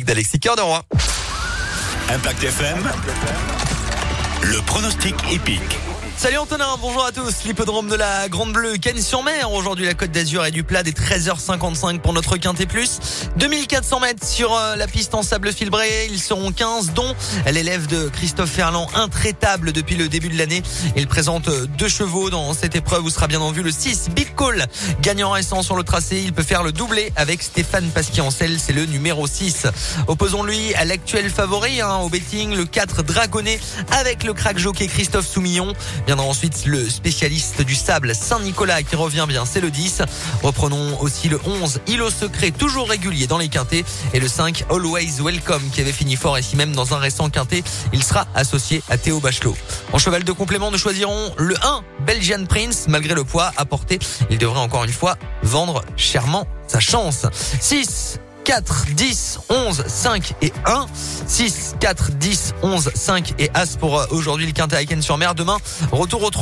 d'Alexis Cœur de Roi. Impact FM, le pronostic épique. Salut Antonin, bonjour à tous. L'hippodrome de la Grande Bleue, Cannes-sur-Mer. Aujourd'hui, la Côte d'Azur et du Plat des 13h55 pour notre Quintet Plus. 2400 mètres sur euh, la piste en sable fibré. Ils seront 15, dont l'élève de Christophe Ferland, intraitable depuis le début de l'année. Il présente euh, deux chevaux dans cette épreuve où sera bien en vue le 6, Big Call. Gagnant récent sur le tracé, il peut faire le doublé avec Stéphane Pasquiancel. C'est le numéro 6. Opposons-lui à l'actuel favori hein, au betting, le 4 Dragonnet avec le crack jockey Christophe Soumillon. Viendra ensuite le spécialiste du sable Saint-Nicolas qui revient bien, c'est le 10. Reprenons aussi le 11, Îlot Secret, toujours régulier dans les quintés. Et le 5, Always Welcome, qui avait fini fort ici même dans un récent quintet. Il sera associé à Théo Bachelot. En cheval de complément, nous choisirons le 1, Belgian Prince. Malgré le poids apporté, il devrait encore une fois vendre chèrement sa chance. 6, 4, 10, 11, 5 et 1. 6, 4, 10, 11, 5 et As pour euh, aujourd'hui le Quintet sur mer. Demain, retour au